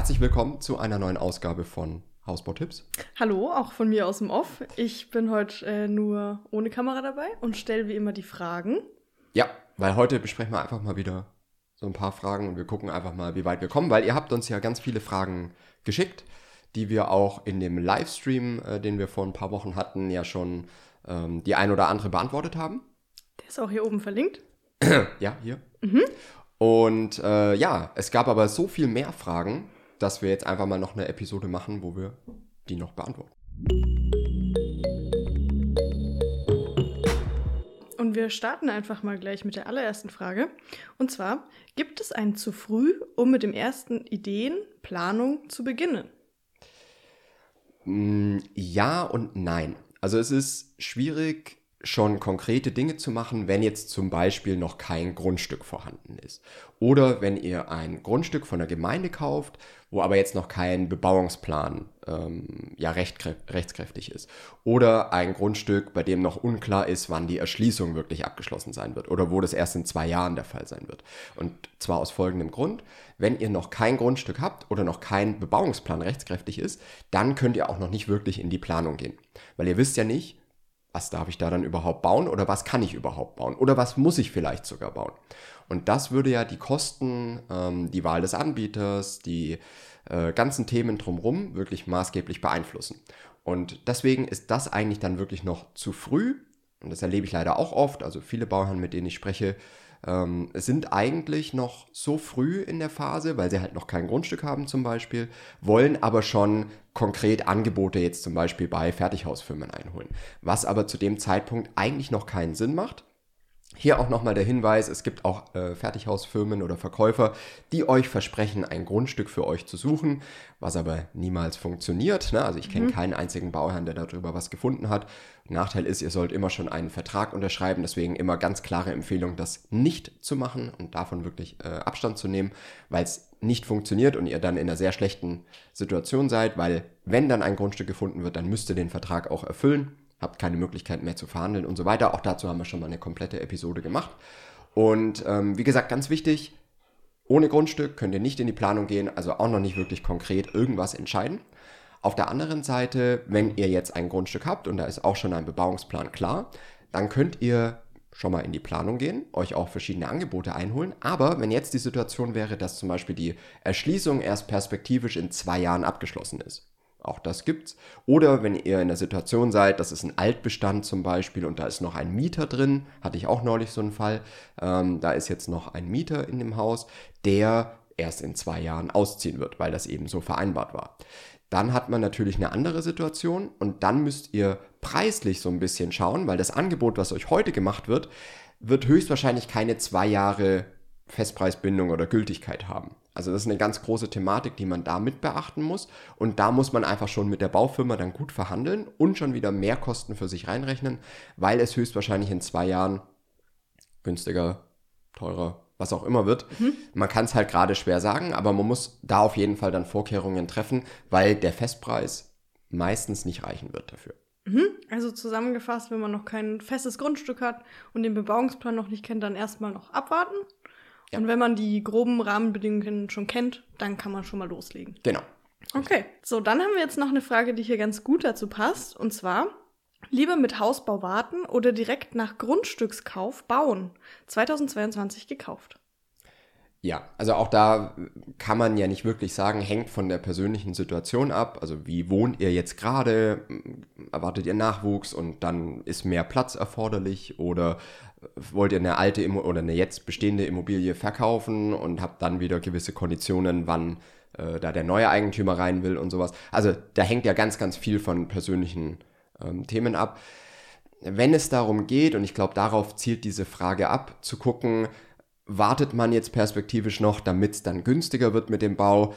Herzlich willkommen zu einer neuen Ausgabe von Hausbautipps. Hallo, auch von mir aus dem Off. Ich bin heute äh, nur ohne Kamera dabei und stelle wie immer die Fragen. Ja, weil heute besprechen wir einfach mal wieder so ein paar Fragen und wir gucken einfach mal, wie weit wir kommen, weil ihr habt uns ja ganz viele Fragen geschickt, die wir auch in dem Livestream, äh, den wir vor ein paar Wochen hatten, ja schon ähm, die ein oder andere beantwortet haben. Der ist auch hier oben verlinkt. ja, hier. Mhm. Und äh, ja, es gab aber so viel mehr Fragen, dass wir jetzt einfach mal noch eine Episode machen, wo wir die noch beantworten. Und wir starten einfach mal gleich mit der allerersten Frage. Und zwar, gibt es ein zu früh, um mit dem ersten Ideen, Planung zu beginnen? Mm, ja und nein. Also es ist schwierig, schon konkrete Dinge zu machen, wenn jetzt zum Beispiel noch kein Grundstück vorhanden ist. Oder wenn ihr ein Grundstück von der Gemeinde kauft, wo aber jetzt noch kein Bebauungsplan ähm, ja recht, rechtskräftig ist. Oder ein Grundstück, bei dem noch unklar ist, wann die Erschließung wirklich abgeschlossen sein wird. Oder wo das erst in zwei Jahren der Fall sein wird. Und zwar aus folgendem Grund. Wenn ihr noch kein Grundstück habt oder noch kein Bebauungsplan rechtskräftig ist, dann könnt ihr auch noch nicht wirklich in die Planung gehen. Weil ihr wisst ja nicht, was darf ich da dann überhaupt bauen oder was kann ich überhaupt bauen oder was muss ich vielleicht sogar bauen. Und das würde ja die Kosten, ähm, die Wahl des Anbieters, die äh, ganzen Themen drumherum wirklich maßgeblich beeinflussen. Und deswegen ist das eigentlich dann wirklich noch zu früh. Und das erlebe ich leider auch oft. Also viele Bauherren, mit denen ich spreche, ähm, sind eigentlich noch so früh in der Phase, weil sie halt noch kein Grundstück haben zum Beispiel, wollen aber schon konkret Angebote jetzt zum Beispiel bei Fertighausfirmen einholen. Was aber zu dem Zeitpunkt eigentlich noch keinen Sinn macht, hier auch nochmal der Hinweis, es gibt auch äh, Fertighausfirmen oder Verkäufer, die euch versprechen, ein Grundstück für euch zu suchen, was aber niemals funktioniert. Ne? Also ich kenne mhm. keinen einzigen Bauherrn, der darüber was gefunden hat. Nachteil ist, ihr sollt immer schon einen Vertrag unterschreiben, deswegen immer ganz klare Empfehlung, das nicht zu machen und davon wirklich äh, Abstand zu nehmen, weil es nicht funktioniert und ihr dann in einer sehr schlechten Situation seid, weil wenn dann ein Grundstück gefunden wird, dann müsst ihr den Vertrag auch erfüllen habt keine Möglichkeit mehr zu verhandeln und so weiter. Auch dazu haben wir schon mal eine komplette Episode gemacht. Und ähm, wie gesagt, ganz wichtig, ohne Grundstück könnt ihr nicht in die Planung gehen, also auch noch nicht wirklich konkret irgendwas entscheiden. Auf der anderen Seite, wenn ihr jetzt ein Grundstück habt und da ist auch schon ein Bebauungsplan klar, dann könnt ihr schon mal in die Planung gehen, euch auch verschiedene Angebote einholen. Aber wenn jetzt die Situation wäre, dass zum Beispiel die Erschließung erst perspektivisch in zwei Jahren abgeschlossen ist, auch das gibt's. Oder wenn ihr in der Situation seid, das ist ein Altbestand zum Beispiel und da ist noch ein Mieter drin, hatte ich auch neulich so einen Fall, ähm, da ist jetzt noch ein Mieter in dem Haus, der erst in zwei Jahren ausziehen wird, weil das eben so vereinbart war. Dann hat man natürlich eine andere Situation und dann müsst ihr preislich so ein bisschen schauen, weil das Angebot, was euch heute gemacht wird, wird höchstwahrscheinlich keine zwei Jahre Festpreisbindung oder Gültigkeit haben. Also das ist eine ganz große Thematik, die man da mit beachten muss. Und da muss man einfach schon mit der Baufirma dann gut verhandeln und schon wieder mehr Kosten für sich reinrechnen, weil es höchstwahrscheinlich in zwei Jahren günstiger, teurer, was auch immer wird. Mhm. Man kann es halt gerade schwer sagen, aber man muss da auf jeden Fall dann Vorkehrungen treffen, weil der Festpreis meistens nicht reichen wird dafür. Mhm. Also zusammengefasst, wenn man noch kein festes Grundstück hat und den Bebauungsplan noch nicht kennt, dann erstmal noch abwarten ja. Und wenn man die groben Rahmenbedingungen schon kennt, dann kann man schon mal loslegen. Genau. Okay, so dann haben wir jetzt noch eine Frage, die hier ganz gut dazu passt. Und zwar, lieber mit Hausbau warten oder direkt nach Grundstückskauf bauen? 2022 gekauft. Ja, also auch da kann man ja nicht wirklich sagen, hängt von der persönlichen Situation ab. Also wie wohnt ihr jetzt gerade? Erwartet ihr Nachwuchs und dann ist mehr Platz erforderlich? Oder wollt ihr eine alte Immo oder eine jetzt bestehende Immobilie verkaufen und habt dann wieder gewisse Konditionen, wann äh, da der neue Eigentümer rein will und sowas? Also da hängt ja ganz, ganz viel von persönlichen ähm, Themen ab. Wenn es darum geht, und ich glaube, darauf zielt diese Frage ab, zu gucken, wartet man jetzt perspektivisch noch, damit es dann günstiger wird mit dem Bau?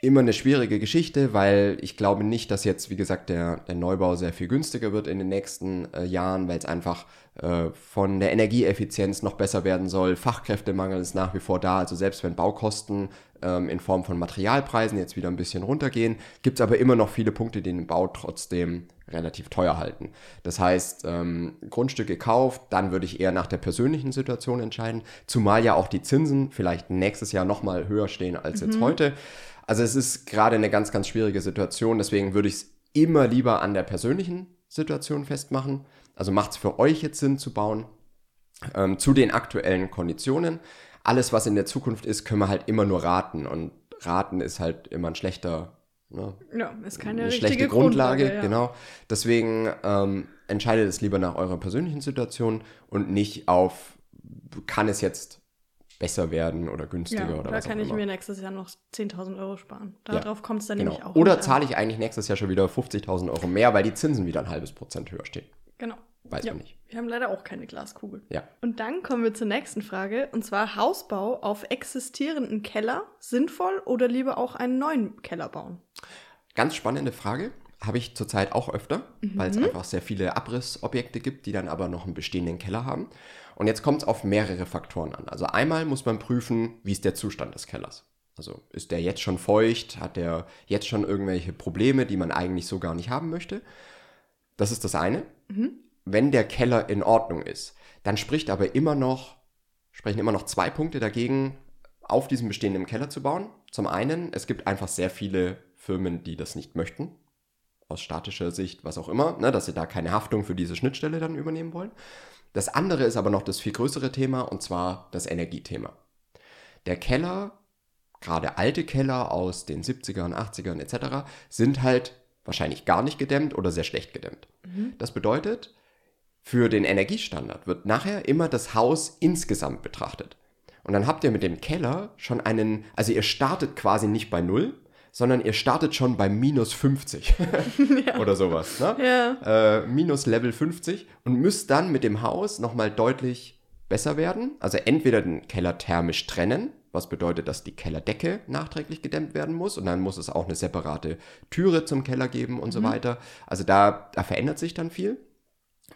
Immer eine schwierige Geschichte, weil ich glaube nicht, dass jetzt, wie gesagt, der, der Neubau sehr viel günstiger wird in den nächsten äh, Jahren, weil es einfach äh, von der Energieeffizienz noch besser werden soll. Fachkräftemangel ist nach wie vor da. Also selbst wenn Baukosten ähm, in Form von Materialpreisen jetzt wieder ein bisschen runtergehen, gibt es aber immer noch viele Punkte, die den Bau trotzdem relativ teuer halten. Das heißt, ähm, Grundstück gekauft, dann würde ich eher nach der persönlichen Situation entscheiden, zumal ja auch die Zinsen vielleicht nächstes Jahr nochmal höher stehen als mhm. jetzt heute. Also es ist gerade eine ganz, ganz schwierige Situation. Deswegen würde ich es immer lieber an der persönlichen Situation festmachen. Also macht es für euch jetzt Sinn zu bauen ähm, zu den aktuellen Konditionen. Alles, was in der Zukunft ist, können wir halt immer nur raten. Und raten ist halt immer ein schlechter Ne? Ja, ist keine eine schlechte Grundlage, Grundlage ja. genau. Deswegen ähm, entscheidet es lieber nach eurer persönlichen Situation und nicht auf, kann es jetzt besser werden oder günstiger ja, oder da was kann ich immer. mir nächstes Jahr noch 10.000 Euro sparen. Darauf ja, kommt es dann genau. nämlich auch. Oder zahle ich eigentlich nächstes Jahr schon wieder 50.000 Euro mehr, weil die Zinsen wieder ein halbes Prozent höher stehen. Genau. Weiß ja, man nicht. Wir haben leider auch keine Glaskugel. Ja. Und dann kommen wir zur nächsten Frage. Und zwar Hausbau auf existierenden Keller sinnvoll oder lieber auch einen neuen Keller bauen? Ganz spannende Frage. Habe ich zurzeit auch öfter, mhm. weil es einfach sehr viele Abrissobjekte gibt, die dann aber noch einen bestehenden Keller haben. Und jetzt kommt es auf mehrere Faktoren an. Also einmal muss man prüfen, wie ist der Zustand des Kellers. Also ist der jetzt schon feucht? Hat der jetzt schon irgendwelche Probleme, die man eigentlich so gar nicht haben möchte? Das ist das eine. Mhm wenn der Keller in Ordnung ist, dann spricht aber immer noch, sprechen immer noch zwei Punkte dagegen, auf diesem bestehenden Keller zu bauen. Zum einen, es gibt einfach sehr viele Firmen, die das nicht möchten. Aus statischer Sicht, was auch immer, ne, dass sie da keine Haftung für diese Schnittstelle dann übernehmen wollen. Das andere ist aber noch das viel größere Thema und zwar das Energiethema. Der Keller, gerade alte Keller aus den 70ern, 80ern etc., sind halt wahrscheinlich gar nicht gedämmt oder sehr schlecht gedämmt. Mhm. Das bedeutet, für den Energiestandard wird nachher immer das Haus insgesamt betrachtet. Und dann habt ihr mit dem Keller schon einen, also ihr startet quasi nicht bei Null, sondern ihr startet schon bei minus 50 ja. oder sowas. Ne? Ja. Äh, minus Level 50 und müsst dann mit dem Haus nochmal deutlich besser werden. Also entweder den Keller thermisch trennen, was bedeutet, dass die Kellerdecke nachträglich gedämmt werden muss und dann muss es auch eine separate Türe zum Keller geben und mhm. so weiter. Also da, da verändert sich dann viel.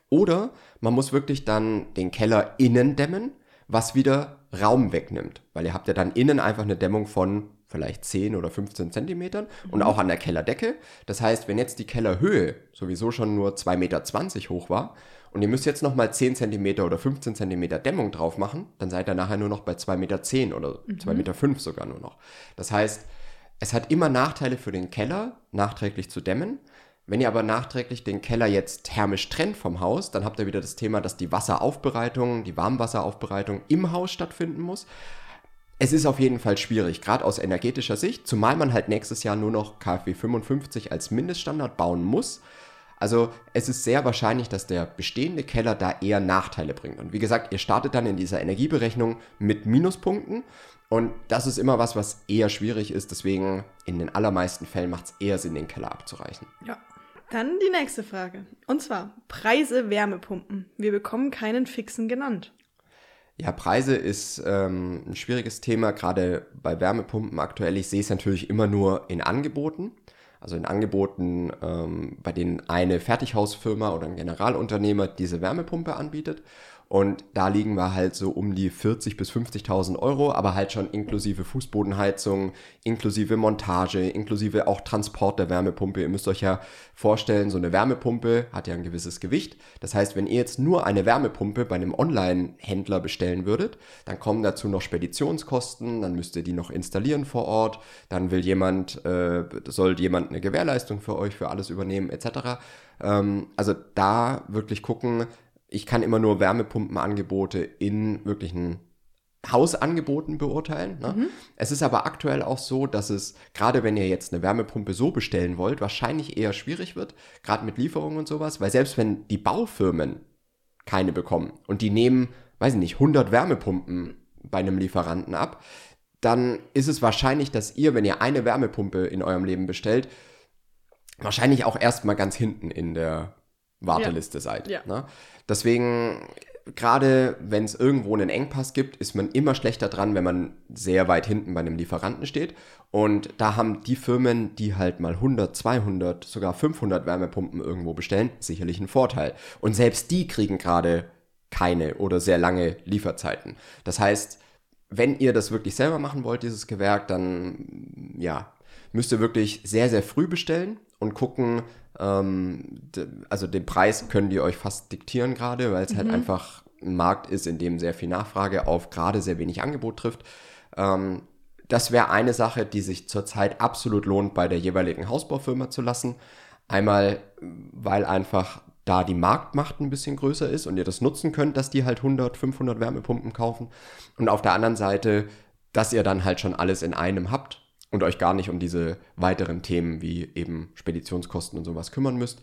Oder man muss wirklich dann den Keller innen dämmen, was wieder Raum wegnimmt. Weil ihr habt ja dann innen einfach eine Dämmung von vielleicht 10 oder 15 Zentimetern mhm. und auch an der Kellerdecke. Das heißt, wenn jetzt die Kellerhöhe sowieso schon nur 2,20 Meter hoch war und ihr müsst jetzt nochmal 10 Zentimeter oder 15 Zentimeter Dämmung drauf machen, dann seid ihr nachher nur noch bei 2,10 Meter oder mhm. 2,5 Meter sogar nur noch. Das heißt, es hat immer Nachteile für den Keller, nachträglich zu dämmen. Wenn ihr aber nachträglich den Keller jetzt thermisch trennt vom Haus, dann habt ihr wieder das Thema, dass die Wasseraufbereitung, die Warmwasseraufbereitung im Haus stattfinden muss. Es ist auf jeden Fall schwierig, gerade aus energetischer Sicht, zumal man halt nächstes Jahr nur noch KfW 55 als Mindeststandard bauen muss. Also es ist sehr wahrscheinlich, dass der bestehende Keller da eher Nachteile bringt. Und wie gesagt, ihr startet dann in dieser Energieberechnung mit Minuspunkten. Und das ist immer was, was eher schwierig ist. Deswegen in den allermeisten Fällen macht es eher Sinn, den Keller abzureichen. Ja, dann die nächste Frage. Und zwar Preise Wärmepumpen. Wir bekommen keinen fixen genannt. Ja, Preise ist ähm, ein schwieriges Thema, gerade bei Wärmepumpen aktuell. Ich sehe es natürlich immer nur in Angeboten. Also in Angeboten, ähm, bei denen eine Fertighausfirma oder ein Generalunternehmer diese Wärmepumpe anbietet. Und da liegen wir halt so um die 40.000 bis 50.000 Euro, aber halt schon inklusive Fußbodenheizung, inklusive Montage, inklusive auch Transport der Wärmepumpe. Ihr müsst euch ja vorstellen, so eine Wärmepumpe hat ja ein gewisses Gewicht. Das heißt, wenn ihr jetzt nur eine Wärmepumpe bei einem Online-Händler bestellen würdet, dann kommen dazu noch Speditionskosten, dann müsst ihr die noch installieren vor Ort, dann will jemand, äh, soll jemand eine Gewährleistung für euch für alles übernehmen, etc. Ähm, also da wirklich gucken, ich kann immer nur Wärmepumpenangebote in wirklichen Hausangeboten beurteilen. Ne? Mhm. Es ist aber aktuell auch so, dass es, gerade wenn ihr jetzt eine Wärmepumpe so bestellen wollt, wahrscheinlich eher schwierig wird, gerade mit Lieferungen und sowas, weil selbst wenn die Baufirmen keine bekommen und die nehmen, weiß ich nicht, 100 Wärmepumpen bei einem Lieferanten ab, dann ist es wahrscheinlich, dass ihr, wenn ihr eine Wärmepumpe in eurem Leben bestellt, wahrscheinlich auch erstmal ganz hinten in der Warteliste ja. seid. Ja. Ne? Deswegen, gerade wenn es irgendwo einen Engpass gibt, ist man immer schlechter dran, wenn man sehr weit hinten bei einem Lieferanten steht. Und da haben die Firmen, die halt mal 100, 200, sogar 500 Wärmepumpen irgendwo bestellen, sicherlich einen Vorteil. Und selbst die kriegen gerade keine oder sehr lange Lieferzeiten. Das heißt, wenn ihr das wirklich selber machen wollt, dieses Gewerk, dann ja, müsst ihr wirklich sehr, sehr früh bestellen und gucken, ähm, also den Preis können die euch fast diktieren gerade, weil es halt mhm. halt einfach ein Markt ist, in dem sehr viel Nachfrage auf gerade sehr wenig Angebot trifft. Ähm, das wäre eine Sache, die sich zurzeit absolut lohnt, bei der jeweiligen Hausbaufirma zu lassen. Einmal, weil einfach da die Marktmacht ein bisschen größer ist und ihr das nutzen könnt, dass die halt 100, 500 Wärmepumpen kaufen. Und auf der anderen Seite, dass ihr dann halt schon alles in einem habt und euch gar nicht um diese weiteren Themen wie eben Speditionskosten und sowas kümmern müsst.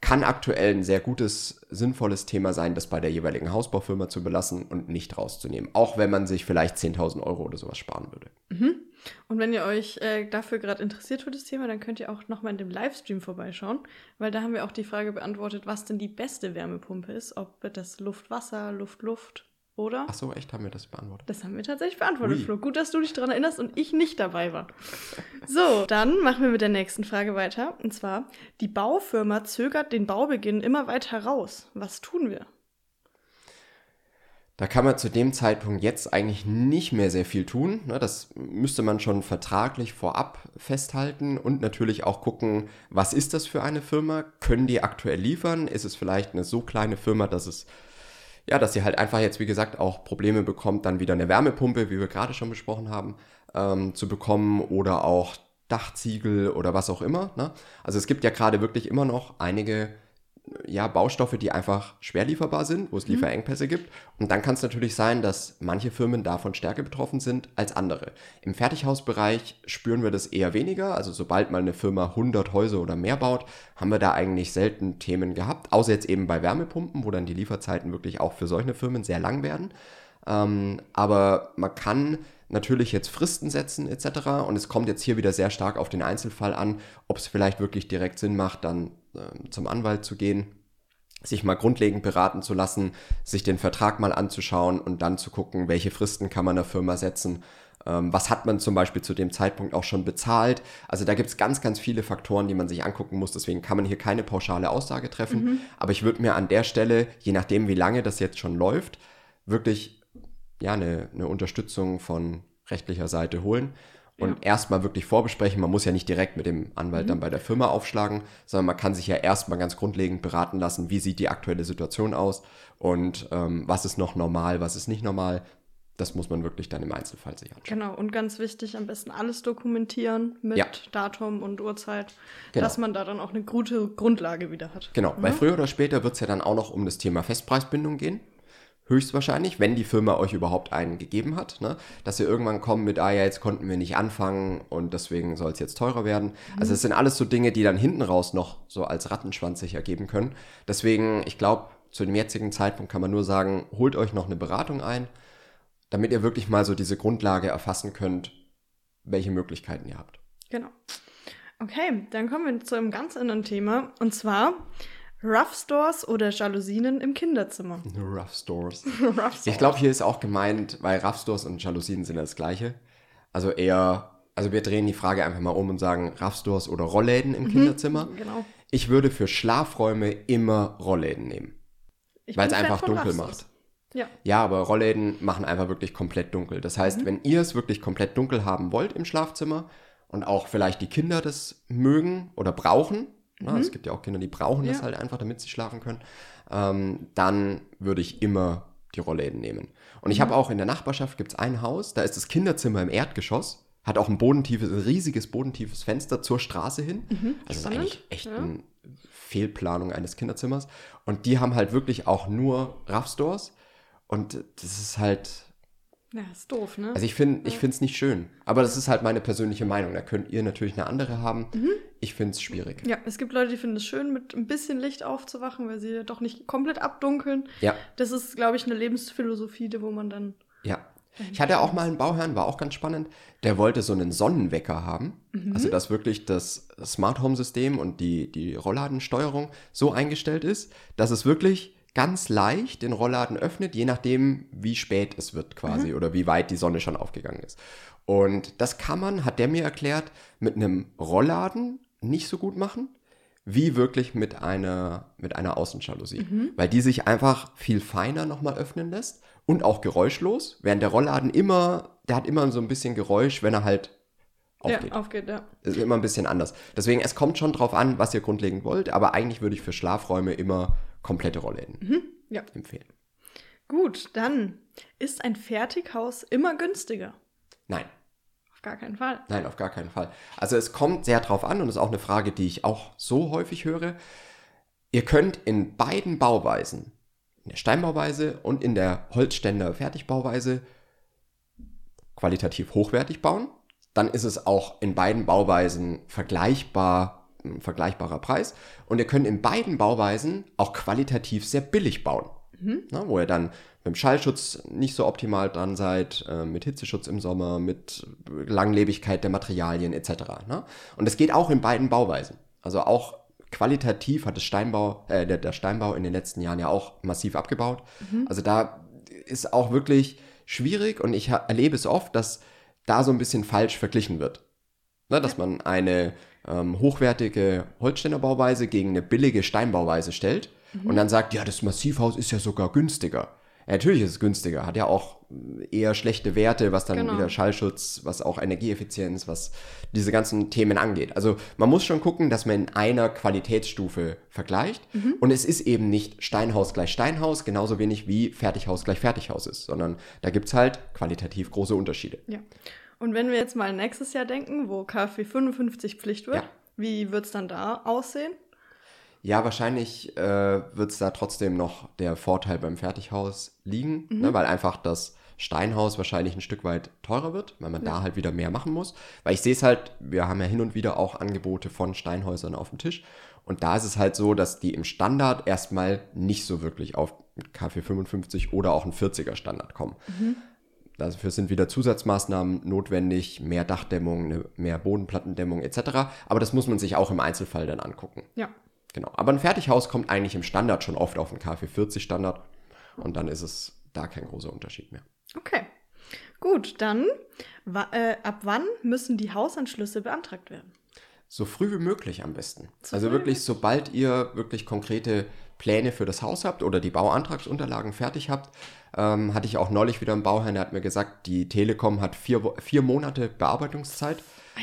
Kann aktuell ein sehr gutes, sinnvolles Thema sein, das bei der jeweiligen Hausbaufirma zu belassen und nicht rauszunehmen. Auch wenn man sich vielleicht 10.000 Euro oder sowas sparen würde. Mhm. Und wenn ihr euch äh, dafür gerade interessiert für das Thema, dann könnt ihr auch nochmal in dem Livestream vorbeischauen, weil da haben wir auch die Frage beantwortet, was denn die beste Wärmepumpe ist, ob das Luft-Wasser, Luft-Luft oder? Ach so, echt haben wir das beantwortet? Das haben wir tatsächlich beantwortet, Ui. Flo. Gut, dass du dich daran erinnerst und ich nicht dabei war. so, dann machen wir mit der nächsten Frage weiter. Und zwar, die Baufirma zögert den Baubeginn immer weiter raus. Was tun wir? Da kann man zu dem Zeitpunkt jetzt eigentlich nicht mehr sehr viel tun. Ne? Das müsste man schon vertraglich vorab festhalten und natürlich auch gucken, was ist das für eine Firma? Können die aktuell liefern? Ist es vielleicht eine so kleine Firma, dass es ja, dass sie halt einfach jetzt, wie gesagt, auch Probleme bekommt, dann wieder eine Wärmepumpe, wie wir gerade schon besprochen haben, ähm, zu bekommen oder auch Dachziegel oder was auch immer. Ne? Also es gibt ja gerade wirklich immer noch einige ja, Baustoffe, die einfach schwer lieferbar sind, wo es mhm. Lieferengpässe gibt. Und dann kann es natürlich sein, dass manche Firmen davon stärker betroffen sind als andere. Im Fertighausbereich spüren wir das eher weniger. Also sobald mal eine Firma 100 Häuser oder mehr baut, haben wir da eigentlich selten Themen gehabt. Außer jetzt eben bei Wärmepumpen, wo dann die Lieferzeiten wirklich auch für solche Firmen sehr lang werden. Ähm, aber man kann natürlich jetzt Fristen setzen etc. Und es kommt jetzt hier wieder sehr stark auf den Einzelfall an, ob es vielleicht wirklich direkt Sinn macht, dann zum Anwalt zu gehen, sich mal grundlegend beraten zu lassen, sich den Vertrag mal anzuschauen und dann zu gucken, welche Fristen kann man der Firma setzen. Ähm, was hat man zum Beispiel zu dem Zeitpunkt auch schon bezahlt? Also da gibt es ganz, ganz viele Faktoren, die man sich angucken muss. Deswegen kann man hier keine pauschale Aussage treffen. Mhm. Aber ich würde mir an der Stelle, je nachdem, wie lange das jetzt schon läuft, wirklich ja, eine, eine Unterstützung von rechtlicher Seite holen und ja. erstmal wirklich vorbesprechen. Man muss ja nicht direkt mit dem Anwalt mhm. dann bei der Firma aufschlagen, sondern man kann sich ja erstmal ganz grundlegend beraten lassen, wie sieht die aktuelle Situation aus und ähm, was ist noch normal, was ist nicht normal. Das muss man wirklich dann im Einzelfall sich anschauen. Genau, und ganz wichtig, am besten alles dokumentieren mit ja. Datum und Uhrzeit, genau. dass man da dann auch eine gute Grundlage wieder hat. Genau, mhm. weil früher oder später wird es ja dann auch noch um das Thema Festpreisbindung gehen höchstwahrscheinlich, wenn die Firma euch überhaupt einen gegeben hat, ne? dass ihr irgendwann kommt mit, ah ja, jetzt konnten wir nicht anfangen und deswegen soll es jetzt teurer werden. Mhm. Also es sind alles so Dinge, die dann hinten raus noch so als Rattenschwanz sich ergeben können. Deswegen, ich glaube, zu dem jetzigen Zeitpunkt kann man nur sagen, holt euch noch eine Beratung ein, damit ihr wirklich mal so diese Grundlage erfassen könnt, welche Möglichkeiten ihr habt. Genau. Okay, dann kommen wir zu einem ganz anderen Thema und zwar Rough Stores oder Jalousien im Kinderzimmer? Rough Stores. Rough Stores. Ich glaube, hier ist auch gemeint, weil Rough Stores und Jalousien sind das gleiche. Also eher, also wir drehen die Frage einfach mal um und sagen Rough Stores oder Rollläden im mhm, Kinderzimmer. Genau. Ich würde für Schlafräume immer Rollläden nehmen. Weil es einfach dunkel macht. Ja. ja, aber Rollläden machen einfach wirklich komplett dunkel. Das heißt, mhm. wenn ihr es wirklich komplett dunkel haben wollt im Schlafzimmer und auch vielleicht die Kinder das mögen oder brauchen? Mhm. Es gibt ja auch Kinder, die brauchen ja. das halt einfach, damit sie schlafen können. Ähm, dann würde ich immer die Rollläden nehmen. Und ich mhm. habe auch in der Nachbarschaft gibt es ein Haus, da ist das Kinderzimmer im Erdgeschoss, hat auch ein bodentiefes, ein riesiges bodentiefes Fenster zur Straße hin. Mhm. Also ist eigentlich echt ja. eine Fehlplanung eines Kinderzimmers. Und die haben halt wirklich auch nur Raffstores. Und das ist halt, ja, ist doof, ne? Also ich finde ich finde es nicht schön. Aber das ist halt meine persönliche Meinung. Da könnt ihr natürlich eine andere haben. Mhm. Ich finde es schwierig. Ja, es gibt Leute, die finden es schön, mit ein bisschen Licht aufzuwachen, weil sie doch nicht komplett abdunkeln. Ja. Das ist, glaube ich, eine Lebensphilosophie, wo man dann. Ja. Ich hatte auch mal einen Bauherrn, war auch ganz spannend. Der wollte so einen Sonnenwecker haben. Mhm. Also, dass wirklich das Smart Home System und die, die Rollladensteuerung so eingestellt ist, dass es wirklich ganz leicht den Rollladen öffnet, je nachdem, wie spät es wird quasi mhm. oder wie weit die Sonne schon aufgegangen ist. Und das kann man, hat der mir erklärt, mit einem Rollladen nicht so gut machen, wie wirklich mit einer, mit einer Außenjalousie. Mhm. Weil die sich einfach viel feiner nochmal öffnen lässt und auch geräuschlos, während der Rollladen immer, der hat immer so ein bisschen Geräusch, wenn er halt aufgeht. Ja, aufgeht, ja. Ist immer ein bisschen anders. Deswegen, es kommt schon drauf an, was ihr grundlegend wollt, aber eigentlich würde ich für Schlafräume immer komplette Rollläden mhm, ja. empfehlen. Gut, dann ist ein Fertighaus immer günstiger? Nein. Auf gar keinen Fall. Nein, auf gar keinen Fall. Also es kommt sehr drauf an und ist auch eine Frage, die ich auch so häufig höre. Ihr könnt in beiden Bauweisen, in der Steinbauweise und in der Holzständer Fertigbauweise, qualitativ hochwertig bauen. Dann ist es auch in beiden Bauweisen vergleichbar, ein vergleichbarer Preis. Und ihr könnt in beiden Bauweisen auch qualitativ sehr billig bauen. Mhm. Na, wo ihr dann mit dem Schallschutz nicht so optimal dran seid, äh, mit Hitzeschutz im Sommer, mit Langlebigkeit der Materialien etc. Ne? Und es geht auch in beiden Bauweisen. Also auch qualitativ hat das Steinbau, äh, der, der, Steinbau in den letzten Jahren ja auch massiv abgebaut. Mhm. Also da ist auch wirklich schwierig und ich erlebe es oft, dass da so ein bisschen falsch verglichen wird. Ne, dass man eine ähm, hochwertige Holzständerbauweise gegen eine billige Steinbauweise stellt mhm. und dann sagt, ja, das Massivhaus ist ja sogar günstiger. Ja, natürlich ist es günstiger, hat ja auch eher schlechte Werte, was dann genau. wieder Schallschutz, was auch Energieeffizienz, was diese ganzen Themen angeht. Also man muss schon gucken, dass man in einer Qualitätsstufe vergleicht. Mhm. Und es ist eben nicht Steinhaus gleich Steinhaus, genauso wenig wie Fertighaus gleich Fertighaus ist, sondern da gibt es halt qualitativ große Unterschiede. Ja. Und wenn wir jetzt mal nächstes Jahr denken, wo KfW 55 Pflicht wird, ja. wie wird es dann da aussehen? Ja, wahrscheinlich äh, wird es da trotzdem noch der Vorteil beim Fertighaus liegen, mhm. ne, weil einfach das Steinhaus wahrscheinlich ein Stück weit teurer wird, weil man ja. da halt wieder mehr machen muss. Weil ich sehe es halt, wir haben ja hin und wieder auch Angebote von Steinhäusern auf dem Tisch. Und da ist es halt so, dass die im Standard erstmal nicht so wirklich auf KfW 55 oder auch ein 40er Standard kommen. Mhm. Dafür sind wieder Zusatzmaßnahmen notwendig, mehr Dachdämmung, mehr Bodenplattendämmung etc. Aber das muss man sich auch im Einzelfall dann angucken. Ja. Genau. Aber ein Fertighaus kommt eigentlich im Standard schon oft auf einen KfW 40 Standard und dann ist es da kein großer Unterschied mehr. Okay. Gut, dann äh, ab wann müssen die Hausanschlüsse beantragt werden? So früh wie möglich am besten. So also wirklich, sobald ihr wirklich konkrete Pläne für das Haus habt oder die Bauantragsunterlagen fertig habt, ähm, hatte ich auch neulich wieder einen Bauherrn, der hat mir gesagt, die Telekom hat vier, vier Monate Bearbeitungszeit.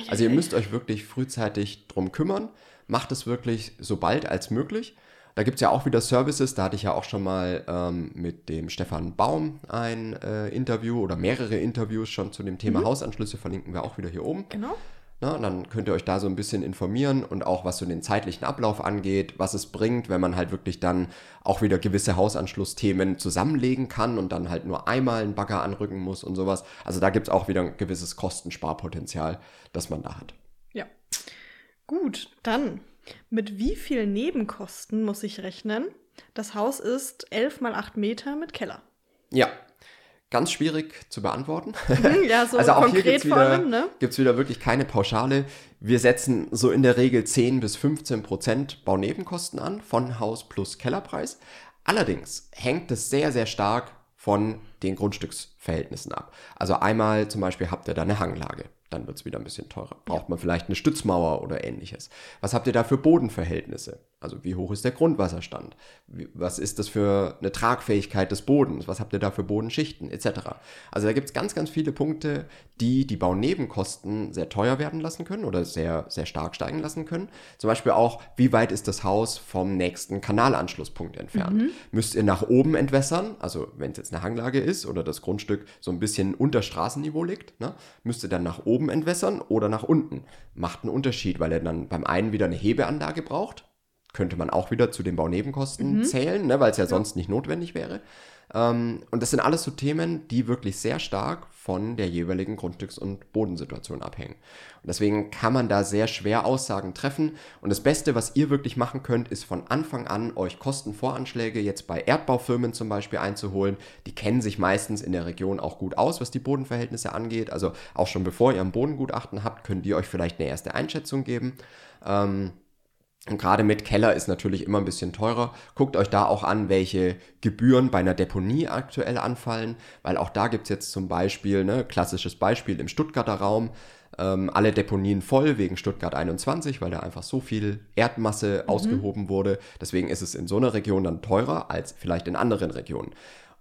Also ihr müsst euch wirklich frühzeitig drum kümmern macht es wirklich so bald als möglich. Da gibt es ja auch wieder Services, da hatte ich ja auch schon mal ähm, mit dem Stefan Baum ein äh, Interview oder mehrere Interviews schon zu dem Thema mhm. Hausanschlüsse, verlinken wir auch wieder hier oben. Genau. Na, dann könnt ihr euch da so ein bisschen informieren und auch was so den zeitlichen Ablauf angeht, was es bringt, wenn man halt wirklich dann auch wieder gewisse Hausanschlussthemen zusammenlegen kann und dann halt nur einmal einen Bagger anrücken muss und sowas. Also da gibt es auch wieder ein gewisses Kostensparpotenzial, das man da hat. Ja. Gut, dann mit wie viel Nebenkosten muss ich rechnen? Das Haus ist 11 mal 8 Meter mit Keller. Ja, ganz schwierig zu beantworten. Mhm, ja, so also auch konkret hier gibt es wieder, ne? wieder wirklich keine Pauschale. Wir setzen so in der Regel 10 bis 15 Prozent Baunebenkosten an von Haus plus Kellerpreis. Allerdings hängt es sehr, sehr stark von den Grundstücksverhältnissen ab. Also einmal zum Beispiel habt ihr da eine Hanglage dann wird es wieder ein bisschen teurer. Braucht man vielleicht eine Stützmauer oder ähnliches. Was habt ihr da für Bodenverhältnisse? Also wie hoch ist der Grundwasserstand? Was ist das für eine Tragfähigkeit des Bodens? Was habt ihr da für Bodenschichten etc.? Also da gibt es ganz, ganz viele Punkte, die die Baunebenkosten sehr teuer werden lassen können oder sehr, sehr stark steigen lassen können. Zum Beispiel auch, wie weit ist das Haus vom nächsten Kanalanschlusspunkt entfernt? Mhm. Müsst ihr nach oben entwässern? Also wenn es jetzt eine Hanglage ist oder das Grundstück so ein bisschen unter Straßenniveau liegt, ne? müsst ihr dann nach oben entwässern oder nach unten? Macht einen Unterschied, weil er dann beim einen wieder eine Hebeanlage braucht könnte man auch wieder zu den Baunebenkosten mhm. zählen, ne, weil es ja, ja, sonst nicht notwendig wäre. Ähm, und das sind alles so Themen, die wirklich sehr stark von der jeweiligen Grundstücks- und Bodensituation abhängen. Und deswegen kann man da sehr schwer Aussagen treffen. Und das Beste, was ihr wirklich machen könnt, ist von Anfang an euch Kostenvoranschläge jetzt bei Erdbaufirmen zum Beispiel einzuholen. Die kennen sich meistens in der Region auch gut aus, was die Bodenverhältnisse angeht. Also auch schon bevor ihr ein Bodengutachten habt, können die euch vielleicht eine erste Einschätzung geben. Ähm, und gerade mit Keller ist natürlich immer ein bisschen teurer. Guckt euch da auch an, welche Gebühren bei einer Deponie aktuell anfallen, weil auch da gibt es jetzt zum Beispiel, ne, klassisches Beispiel im Stuttgarter Raum, ähm, alle Deponien voll wegen Stuttgart 21, weil da einfach so viel Erdmasse mhm. ausgehoben wurde. Deswegen ist es in so einer Region dann teurer als vielleicht in anderen Regionen.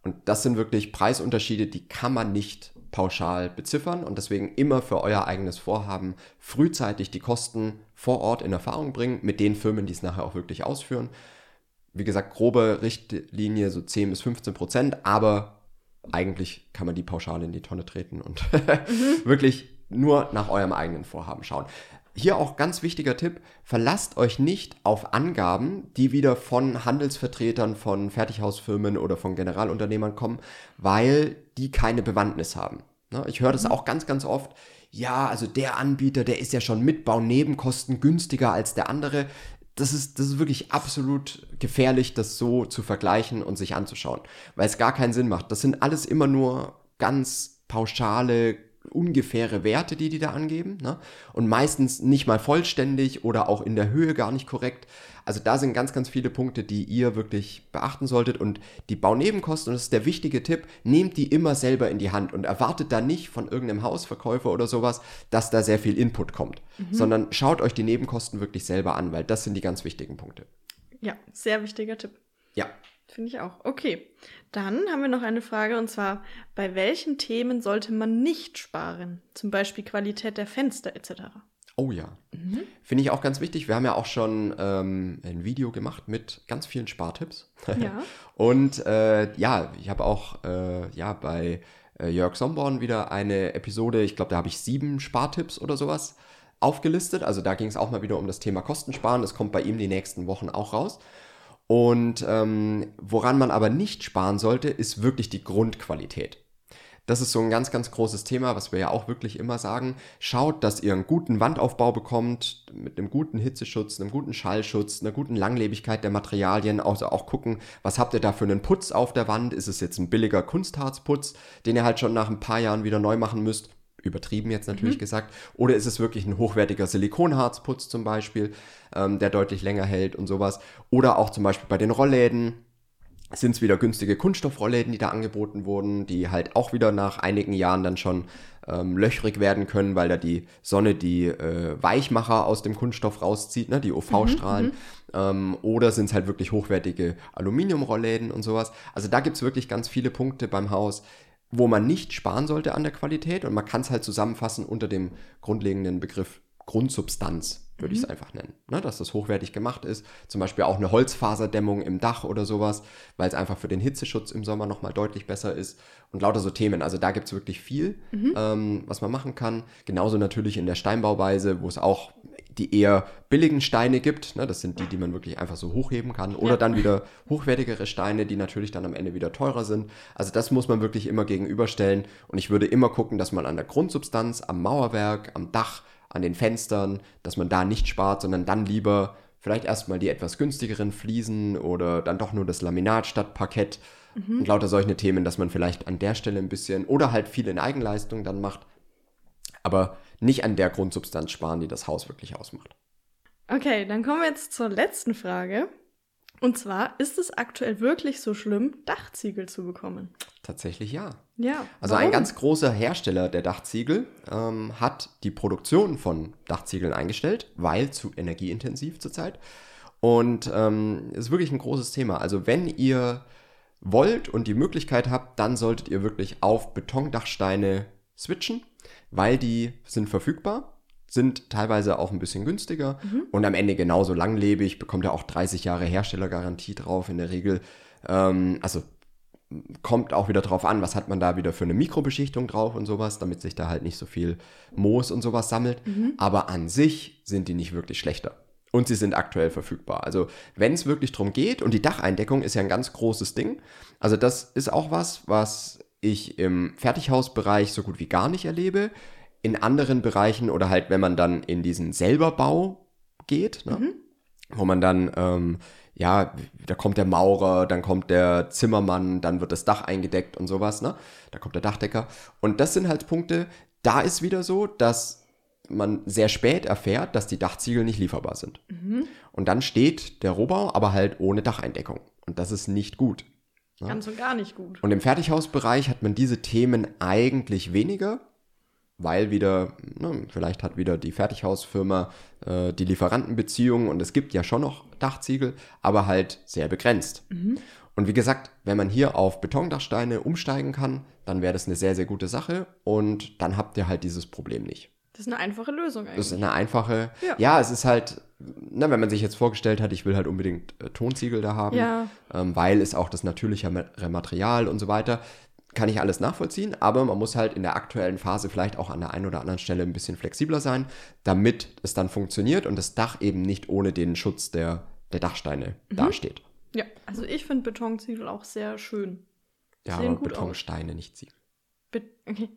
Und das sind wirklich Preisunterschiede, die kann man nicht pauschal beziffern und deswegen immer für euer eigenes Vorhaben frühzeitig die Kosten vor Ort in Erfahrung bringen mit den Firmen, die es nachher auch wirklich ausführen. Wie gesagt, grobe Richtlinie so 10 bis 15 Prozent, aber eigentlich kann man die pauschal in die Tonne treten und mhm. wirklich nur nach eurem eigenen Vorhaben schauen. Hier auch ganz wichtiger Tipp, verlasst euch nicht auf Angaben, die wieder von Handelsvertretern, von Fertighausfirmen oder von Generalunternehmern kommen, weil die keine Bewandtnis haben. Ne, ich höre das auch ganz, ganz oft. Ja, also der Anbieter, der ist ja schon mit Baunebenkosten günstiger als der andere. Das ist, das ist wirklich absolut gefährlich, das so zu vergleichen und sich anzuschauen, weil es gar keinen Sinn macht. Das sind alles immer nur ganz pauschale ungefähre Werte, die die da angeben. Ne? Und meistens nicht mal vollständig oder auch in der Höhe gar nicht korrekt. Also da sind ganz, ganz viele Punkte, die ihr wirklich beachten solltet. Und die Baunebenkosten, und das ist der wichtige Tipp, nehmt die immer selber in die Hand und erwartet da nicht von irgendeinem Hausverkäufer oder sowas, dass da sehr viel Input kommt. Mhm. Sondern schaut euch die Nebenkosten wirklich selber an, weil das sind die ganz wichtigen Punkte. Ja, sehr wichtiger Tipp. Ja. Finde ich auch. Okay. Dann haben wir noch eine Frage und zwar, bei welchen Themen sollte man nicht sparen? Zum Beispiel Qualität der Fenster etc. Oh ja. Mhm. Finde ich auch ganz wichtig. Wir haben ja auch schon ähm, ein Video gemacht mit ganz vielen Spartipps. Ja. und äh, ja, ich habe auch äh, ja, bei äh, Jörg Somborn wieder eine Episode, ich glaube, da habe ich sieben Spartipps oder sowas aufgelistet. Also da ging es auch mal wieder um das Thema Kostensparen. Das kommt bei ihm die nächsten Wochen auch raus. Und ähm, woran man aber nicht sparen sollte, ist wirklich die Grundqualität. Das ist so ein ganz, ganz großes Thema, was wir ja auch wirklich immer sagen. Schaut, dass ihr einen guten Wandaufbau bekommt, mit einem guten Hitzeschutz, einem guten Schallschutz, einer guten Langlebigkeit der Materialien. Also auch gucken, was habt ihr da für einen Putz auf der Wand? Ist es jetzt ein billiger Kunstharzputz, den ihr halt schon nach ein paar Jahren wieder neu machen müsst? Übertrieben jetzt natürlich mhm. gesagt, oder ist es wirklich ein hochwertiger Silikonharzputz zum Beispiel, ähm, der deutlich länger hält und sowas. Oder auch zum Beispiel bei den Rollläden sind es wieder günstige Kunststoffrollläden, die da angeboten wurden, die halt auch wieder nach einigen Jahren dann schon ähm, löchrig werden können, weil da die Sonne die äh, Weichmacher aus dem Kunststoff rauszieht, ne, die UV-Strahlen. Mhm, mhm, ähm, oder sind es halt wirklich hochwertige Aluminiumrollläden und sowas. Also da gibt es wirklich ganz viele Punkte beim Haus, wo man nicht sparen sollte an der Qualität und man kann es halt zusammenfassen unter dem grundlegenden Begriff Grundsubstanz, würde mhm. ich es einfach nennen. Ne, dass das hochwertig gemacht ist. Zum Beispiel auch eine Holzfaserdämmung im Dach oder sowas, weil es einfach für den Hitzeschutz im Sommer nochmal deutlich besser ist. Und lauter so Themen. Also da gibt es wirklich viel, mhm. ähm, was man machen kann. Genauso natürlich in der Steinbauweise, wo es auch die eher billigen Steine gibt. Ne? Das sind die, die man wirklich einfach so hochheben kann. Oder ja. dann wieder hochwertigere Steine, die natürlich dann am Ende wieder teurer sind. Also das muss man wirklich immer gegenüberstellen. Und ich würde immer gucken, dass man an der Grundsubstanz, am Mauerwerk, am Dach, an den Fenstern, dass man da nicht spart, sondern dann lieber vielleicht erstmal die etwas günstigeren Fliesen oder dann doch nur das Laminat statt Parkett mhm. und lauter solche Themen, dass man vielleicht an der Stelle ein bisschen oder halt viel in Eigenleistung dann macht. Aber nicht an der Grundsubstanz sparen, die das Haus wirklich ausmacht. Okay, dann kommen wir jetzt zur letzten Frage. Und zwar, ist es aktuell wirklich so schlimm, Dachziegel zu bekommen? Tatsächlich ja. Ja. Also warum? ein ganz großer Hersteller der Dachziegel ähm, hat die Produktion von Dachziegeln eingestellt, weil zu energieintensiv zurzeit. Und ähm, ist wirklich ein großes Thema. Also wenn ihr wollt und die Möglichkeit habt, dann solltet ihr wirklich auf Betondachsteine switchen weil die sind verfügbar, sind teilweise auch ein bisschen günstiger mhm. und am Ende genauso langlebig, bekommt er auch 30 Jahre Herstellergarantie drauf in der Regel. Ähm, also kommt auch wieder drauf an, was hat man da wieder für eine Mikrobeschichtung drauf und sowas, damit sich da halt nicht so viel Moos und sowas sammelt. Mhm. Aber an sich sind die nicht wirklich schlechter. Und sie sind aktuell verfügbar. Also wenn es wirklich darum geht, und die Dacheindeckung ist ja ein ganz großes Ding, also das ist auch was, was ich im Fertighausbereich so gut wie gar nicht erlebe. In anderen Bereichen oder halt, wenn man dann in diesen Selberbau geht, ne? mhm. wo man dann, ähm, ja, da kommt der Maurer, dann kommt der Zimmermann, dann wird das Dach eingedeckt und sowas, ne? Da kommt der Dachdecker. Und das sind halt Punkte, da ist wieder so, dass man sehr spät erfährt, dass die Dachziegel nicht lieferbar sind. Mhm. Und dann steht der Rohbau, aber halt ohne Dacheindeckung. Und das ist nicht gut. Ja? Ganz und gar nicht gut. Und im Fertighausbereich hat man diese Themen eigentlich weniger, weil wieder, ne, vielleicht hat wieder die Fertighausfirma äh, die Lieferantenbeziehungen und es gibt ja schon noch Dachziegel, aber halt sehr begrenzt. Mhm. Und wie gesagt, wenn man hier auf Betondachsteine umsteigen kann, dann wäre das eine sehr, sehr gute Sache und dann habt ihr halt dieses Problem nicht. Das ist eine einfache Lösung eigentlich. Das ist eine einfache, ja, ja es ist halt, na, wenn man sich jetzt vorgestellt hat, ich will halt unbedingt äh, Tonziegel da haben, ja. ähm, weil es auch das natürliche Material und so weiter, kann ich alles nachvollziehen, aber man muss halt in der aktuellen Phase vielleicht auch an der einen oder anderen Stelle ein bisschen flexibler sein, damit es dann funktioniert und das Dach eben nicht ohne den Schutz der, der Dachsteine mhm. dasteht. Ja, also ich finde Betonziegel auch sehr schön. Ja, Sehen aber Betonsteine, aus. nicht Ziegel. Be okay.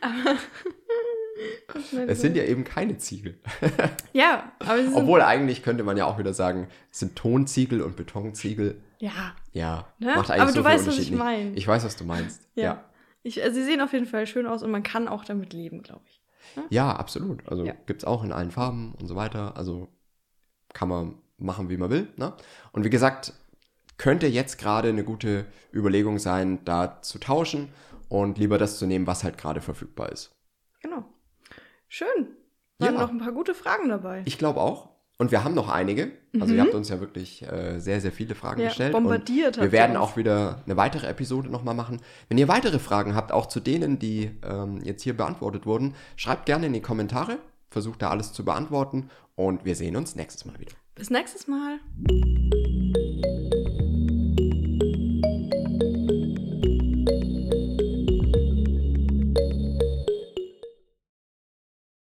es sind ja eben keine Ziegel. ja, aber sie Obwohl eigentlich könnte man ja auch wieder sagen, es sind Tonziegel und Betonziegel. Ja. Ja. Ne? Macht eigentlich aber so du weißt, was ich meine. Ich weiß, was du meinst. ja. ja. Ich, also sie sehen auf jeden Fall schön aus und man kann auch damit leben, glaube ich. Ne? Ja, absolut. Also ja. gibt es auch in allen Farben und so weiter. Also kann man machen, wie man will. Ne? Und wie gesagt, könnte jetzt gerade eine gute Überlegung sein, da zu tauschen und lieber das zu nehmen, was halt gerade verfügbar ist. Genau. Schön. Waren ja. noch ein paar gute Fragen dabei. Ich glaube auch. Und wir haben noch einige. Also mhm. ihr habt uns ja wirklich äh, sehr, sehr viele Fragen ja, gestellt. Bombardiert und wir werden auch wieder eine weitere Episode nochmal machen. Wenn ihr weitere Fragen habt, auch zu denen, die ähm, jetzt hier beantwortet wurden, schreibt gerne in die Kommentare. Versucht da alles zu beantworten. Und wir sehen uns nächstes Mal wieder. Bis nächstes Mal.